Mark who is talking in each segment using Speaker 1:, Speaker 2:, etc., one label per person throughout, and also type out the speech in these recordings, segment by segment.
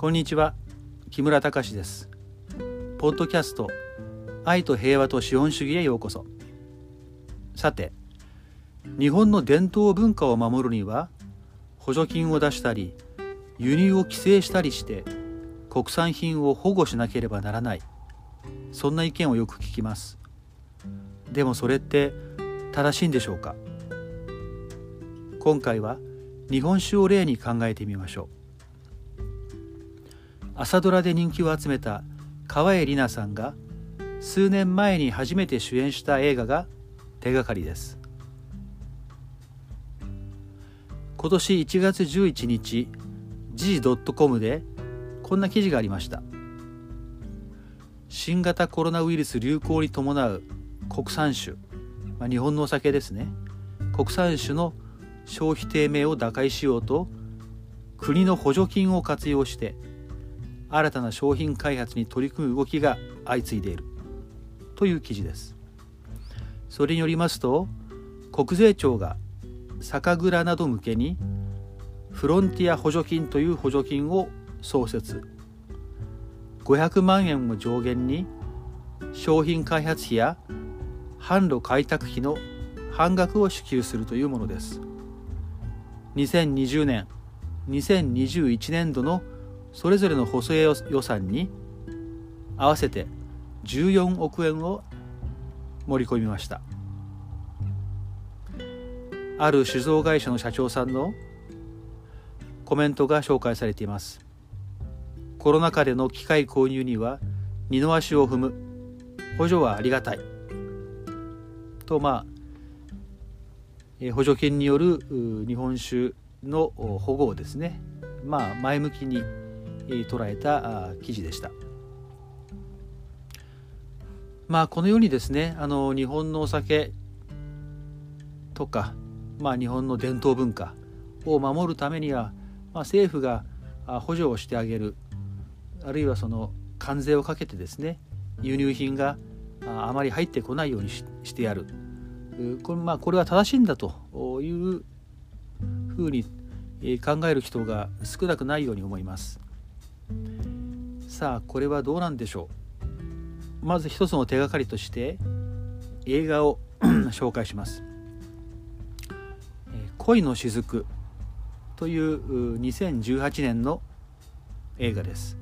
Speaker 1: こんにちは木村隆です。ポッドキャスト愛と平和と資本主義へようこそ。さて日本の伝統文化を守るには補助金を出したり輸入を規制したりして国産品を保護しなければならない。そんな意見をよく聞きます。でもそれって正しいんでしょうか？今回は日本酒を例に考えてみましょう。朝ドラで人気を集めた川栄李奈さんが数年前に初めて主演した映画が手がかりです。今年1月11日時事 .com でこんな記事がありました。新型コロナウイルス流行に伴う国産酒、まあ、日本のお酒ですね。国産酒の消費低迷を打開しようと国の補助金を活用して新たな商品開発に取り組む動きが相次いでいる。という記事です。それによりますと国税庁が酒蔵など向けにフロンティア補助金という補助金を創設。500万円を上限に商品開発費や販路開拓費の半額を支給するというものです。2020年2021年度のそれぞれの補正予算に合わせて14億円を盛り込みました。ある酒造会社の社長さんのコメントが紹介されています。コロナ禍での機械購入には二の足を踏む。補助はありがたい。とまあ補助金による日本酒の保護をですねまあ前向きに捉えた記事でした。まあこのようにですねあの日本のお酒とか、まあ、日本の伝統文化を守るためには、まあ、政府が補助をしてあげるあるいはその関税をかけてですね輸入品があまり入ってこないようにしてやるこれ,、まあ、これは正しいんだというふうに考える人が少なくないように思います。さあこれはどうなんでしょう。まず一つの手がかりとして映画を 紹介します「恋の雫」という2018年の映画です、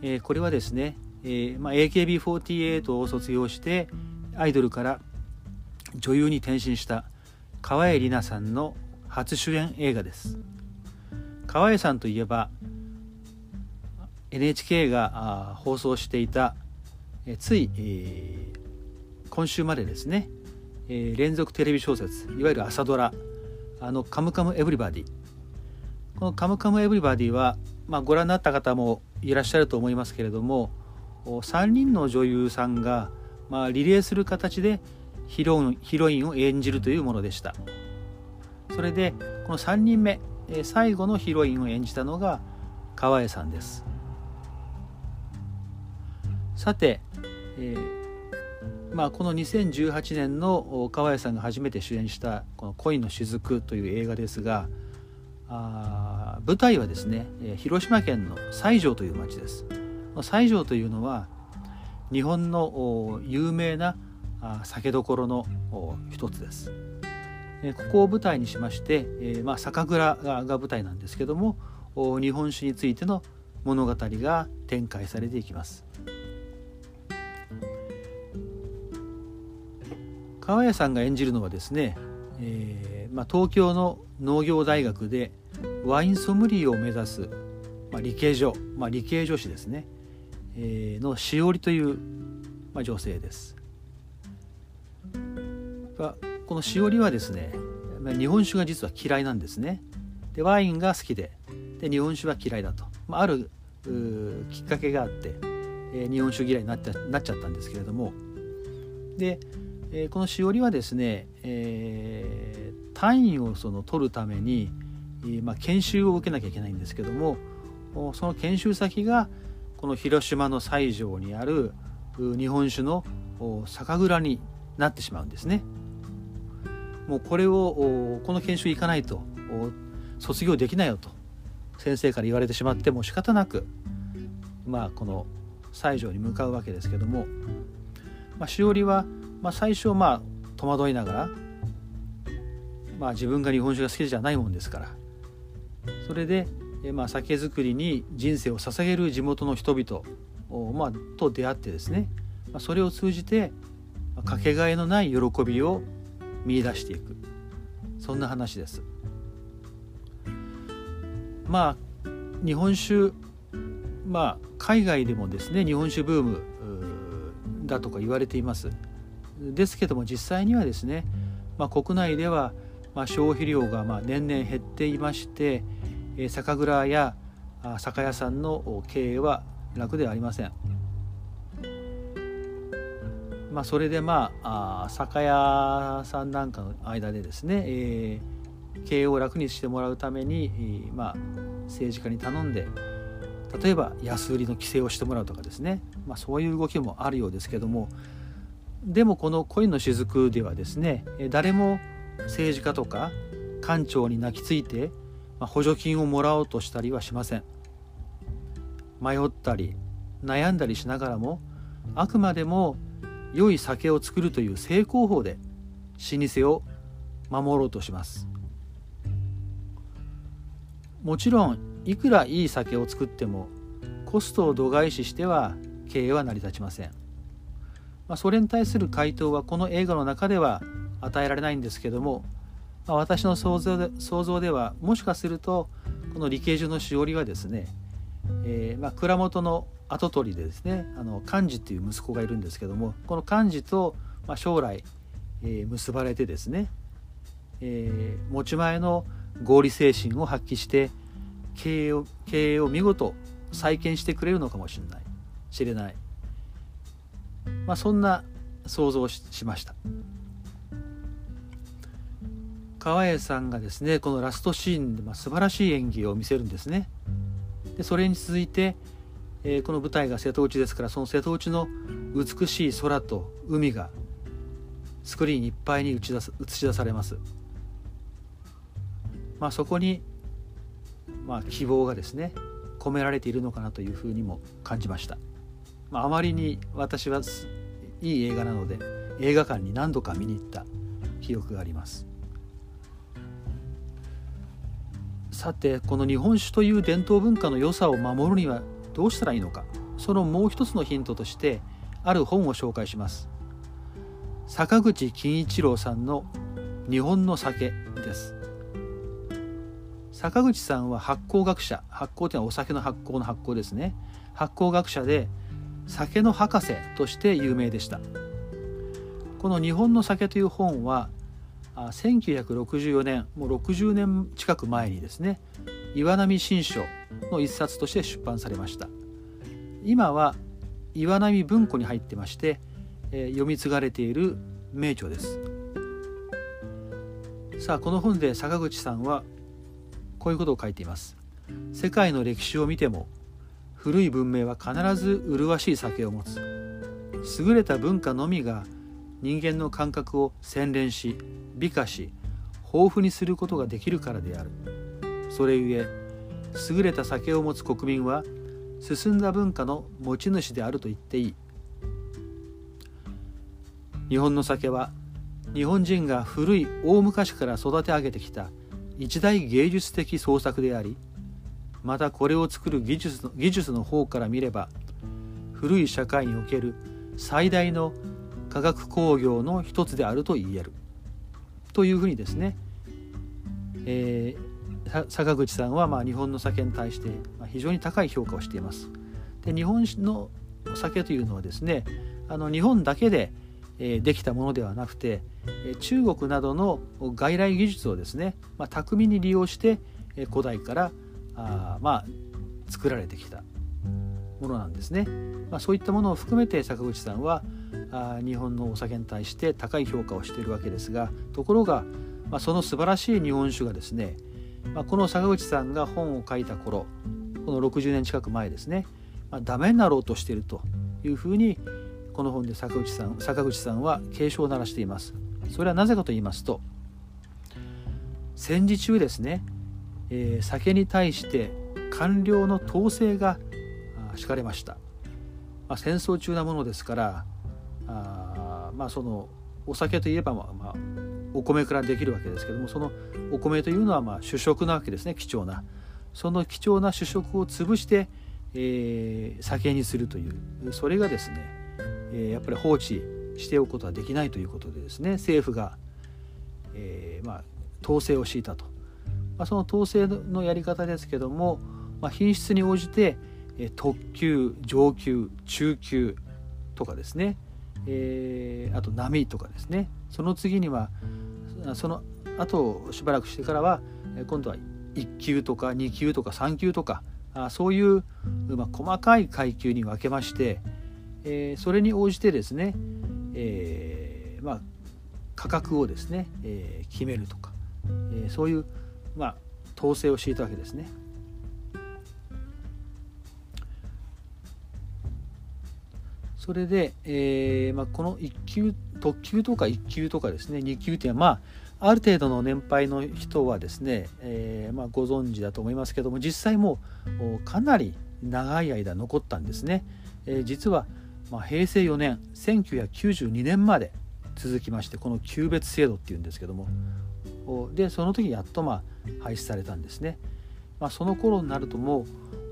Speaker 1: えこれはですね、えま、AKB48 を卒業してアイドルから女優に転身した川栄李奈さんの初主演映画です。川栄さんといえば NHK が放送していたつい、今週までですね、え、連続テレビ小説いわゆる朝ドラあの「カムカムエヴリバディ」この「カムカムエヴリバディは」まあ、ご覧になった方もいらっしゃると思いますけれども3人の女優さんが、まあ、リレーする形でヒロヒロインを演じるというものでした。それでこの3人目最後のヒロインを演じたのが川栄さんです。さて、えー、まあ、この2018年の川谷さんが初めて主演した「この恋の雫」という映画ですがあ舞台はですね広島県の西条という町です西条というのは日本の有名な酒どころの一つですここを舞台にしまして、えまあ、酒蔵が舞台なんですけども日本酒についての物語が展開されていきます。川谷さんが演じるのはですね、えーまあ、東京の農業大学でワインソムリエを目指す、まあ、理系女、まあ、理系女子ですね、えー、のしおりという、まあ、女性です。このしおりはですね日本酒が実は嫌いなんですね。でワインが好きでで日本酒は嫌いだと、まあ、あるきっかけがあって、えー、日本酒嫌いになっなっちゃったんですけれどもでえー、このしおりはですね、えー、単位をその取るために、まあ、研修を受けなきゃいけないんですけどもその研修先がこの広島の西条にある日本酒の酒蔵になってしまうんですね。もうこれをこの研修行かないと卒業できないよと先生から言われてしまっても仕方なくまあこの西条に向かうわけですけども、まあ、しおりは、まあ、最初まあ戸惑いながら、まあ、自分が日本酒が好きじゃないもんですから。それで、まあ、酒造りに人生を捧げる地元の人々を、まあ、と出会ってですね、まあ、それを通じてかけがえのない喜びを見出していく。そんな話です。まあ日本酒まあ海外でもですね日本酒ブームだとか言われています。ですけども実際にはですね、まあ、国内ではま消費量がま年々減っていまして酒蔵や酒屋さんの経営は楽ではありません。まあ、それでまあ酒屋さんなんかの間でですね、えー、経営を楽にしてもらうために、まあ、政治家に頼んで例えば安売りの規制をしてもらうとかですね、まあ、そういう動きもあるようですけどもでもこの恋の雫ではですね誰も政治家とか官庁に泣きついて補助金をもらおうとしたりはしません。迷ったり悩んだりしながらもあくまでも良い酒を作るという成功法で老舗を守ろうとします。もちろんいくらいい酒を作ってもコストを度外視しては経営は成り立ちません、まあ、それに対する回答はこの映画の中では与えられないんですけども、まあ、私の想像で想像ではもしかするとこの理系中のしおりはですね、えー、まあ蔵元の跡取りでですねあの幹事っていう息子がいるんですけどもこの幹事と、まあ、将来、えー、結ばれてですね、えー、持ち前の合理精神を発揮して経営を経営を見事再建してくれるのかもしれない知れない、まあ、そんな想像をしました。川栄さんがですねこのラストシーンで、まあ、素晴らしい演技を見せるんですね。でそれに続いてえー、この舞台が瀬戸内ですからその瀬戸内の美しい空と海がスクリーンいっぱいに映し出す映し出されます、まあ、そこに、まあ、希望がですね込められているのかなというふうにも感じました、まあ、あまりに私はいい映画なので映画館に何度か見に行った記憶があります。さてこの日本酒という伝統文化の良さを守るにはどうしたらいいのかそのもう一つのヒントとしてある本を紹介します。坂口金一郎さんの日本の酒です。坂口さんは発酵学者発酵というのはお酒の発酵の発酵ですね。発酵学者で酒の博士として有名でした。この「日本の酒」という本は1964年もう60年近く前にですね岩波新書の一冊として出版されました。今は岩波文庫に入ってまして、え、読み継がれている名著です。さあこの本で坂口さんはこういうことを書いています。世界の歴史を見ても古い文明は必ず麗しい酒を持つ。優れた文化のみが人間の感覚を洗練し美化し豊富にすることができるからである。それゆえ優れた酒を持つ国民は進んだ文化の持ち主であると言っていい。日本の酒は日本人が古い大昔から育て上げてきた一大芸術的創作でありまたこれを作る技術の技術の方から見れば古い社会における最大の化学工業の一つであると言えるというふうにですね、えー、坂口さんはまあ日本の酒に対して非常に高い評価をしています。で日本の酒というのはですねあの日本だけでできたものではなくて中国などの外来技術をですね、まあ、巧みに利用して古代からあまあ作られてきたものなんですね。まあ、そういったものを含めて坂口さんはあ日本のお酒に対して高い評価をしているわけですがところが、まあ、その素晴らしい日本酒がですねまあ、この坂口さんが本を書いた頃この60年近く前ですね、まあ、ダメになろうとしているというふうにこの本で坂口さん坂口さんは警鐘を鳴らしていますそれはなぜかと言いますと戦時中ですね、えー、酒に対して官僚の統制が敷かれました、まあ、戦争中なものですからあまあそのお酒といえば、まあ、まあ、お米からできるわけですけどもそのお米というのはまあ主食なわけですね貴重な。その貴重な主食を潰して、えー、酒にするという。それがですね、えー、やっぱり放置しておくことはできないということでですね政府が、えー、まあ、統制を敷いたと、まあ、その統制のやり方ですけども、まあ、品質に応じて特級上級中級とかですね、えー、あと波とかですね。その次にはその後しばらくしてからは今度は1級とか2級とか3級とかそういう、まあ、細かい階級に分けまして、えー、それに応じてですね、えー、まあ、価格をですね、え、決めるとか、えそういう、まあ、統制を敷いたわけですね。それで、えーまあ、この1級特級とか1級とかですね2級っていうのはまあある程度の年配の人はですね、えーまあ、ご存知だと思いますけども実際もうかなり長い間残ったんですね、えー、実は、まあ、平成4年1992年まで続きましてこの級別制度っていうんですけどもでその時やっとまあ廃止されたんですね、まあ、その頃になるともう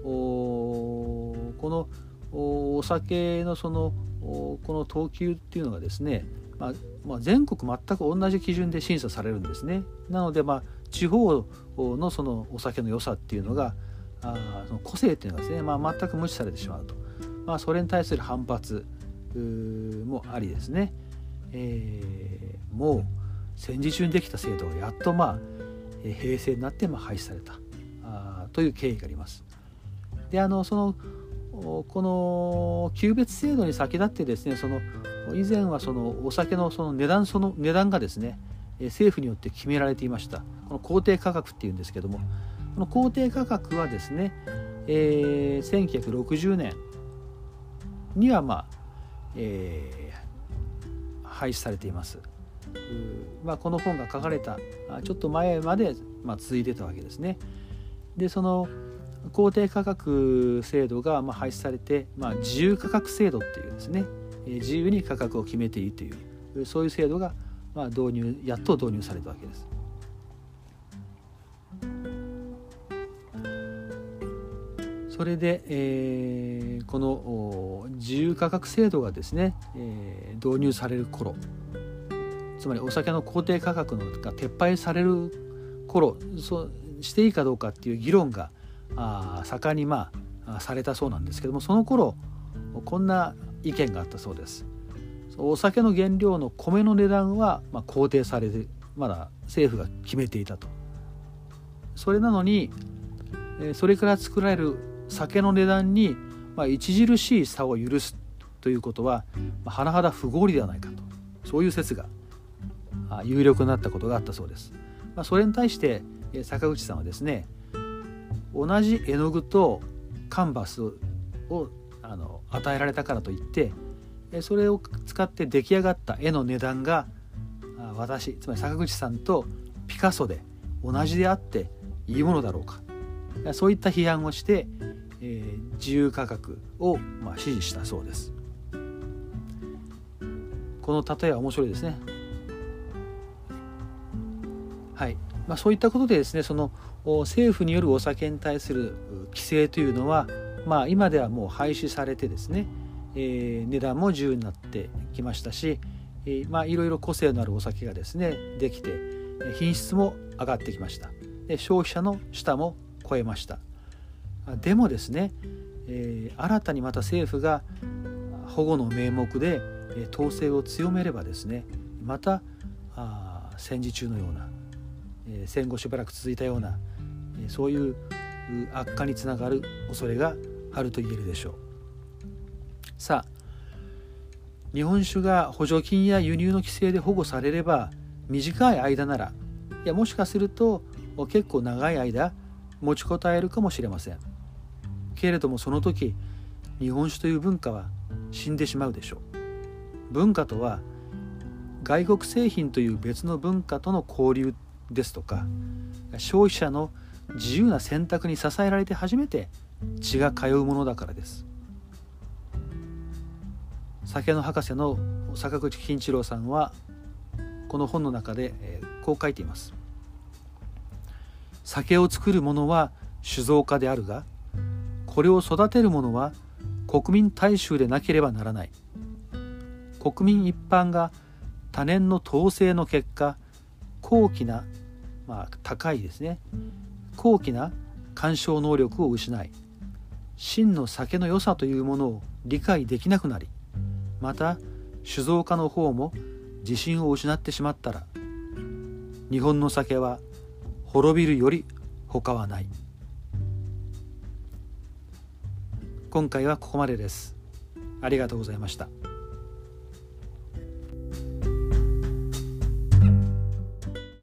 Speaker 1: このお酒のそのこの等級っていうのがですね、まあ、まあ、全国全く同じ基準で審査されるんですね。なので、まあ、地方のそのお酒の良さっていうのがあその個性っていうのがですね、まあ、全く無視されてしまうと、まあ、それに対する反発もありですね、えー、もう戦時中にできた制度がやっと、まあ、平成になってまあ廃止されたあという経緯があります。であのそのこの級別制度に先立ってですねその以前はそのお酒のその値段その値段がですね政府によって決められていましたこの公定価格っていうんですけどもこの公定価格はですね、えー、1960年にはまあ、えー、廃止されています。まあ、この本が書かれたちょっと前まで、まあ、続いてたわけですね。でその公定価格制度がま廃止されて、まあ、自由価格制度っていうですね自由に価格を決めていいというそういう制度がま導入やっと導入されたわけです。それで、えー、この自由価格制度がですね、えー、導入される頃つまりお酒の公定価格のが撤廃される頃そうしていいかどうかっていう議論があ盛んにまあされたそうなんですけどもその頃こんな意見があったそうです。お酒の原料の米の値段はまあ肯定されてまだ政府が決めていたと。それなのにそれから作られる酒の値段にまあ著しい差を許すということは甚だ不合理ではないかとそういう説が有力になったことがあったそうです。まあ、それに対して坂口さんはですね同じ絵の具とカンバスをあの与えられたからといってそれを使って出来上がった絵の値段が私つまり坂口さんとピカソで同じであっていいものだろうか。そういった批判をして、えー、自由価格を、まあ、支持したそうです。この例えは面白いですね。はい、まあ、そういったことでですねその政府によるお酒に対する規制というのは、まあ、今ではもう廃止されてですね、えー、値段も自由になってきましたし、え、まあ、いろいろ個性のあるお酒がですねできて品質も上がってきました。で消費者の舌も超えました。でもですね、えー、新たにまた政府が保護の名目で統制を強めればですねまた戦時中のような、え戦後しばらく続いたようなそういう悪化につながる恐れがあると言えるでしょう。さあ日本酒が補助金や輸入の規制で保護されれば短い間ならいやもしかすると結構長い間持ちこたえるかもしれません。けれどもその時日本酒という文化は死んでしまうでしょう。文化とは外国製品という別の文化との交流ですとか消費者の自由な選択に支えられて初めて血が通うものだからです。酒の博士の坂口金一郎さんはこの本の中でこう書いています。酒を作る者は酒造家であるがこれを育てる者は国民大衆でなければならない。国民一般が多年の統制の結果高貴な、まあ、高いですね。高貴な鑑賞能力を失い真の酒の良さというものを理解できなくなりまた酒造家の方も自信を失ってしまったら日本の酒は滅びるより他はない。今回はここまでです。ありがとうございました。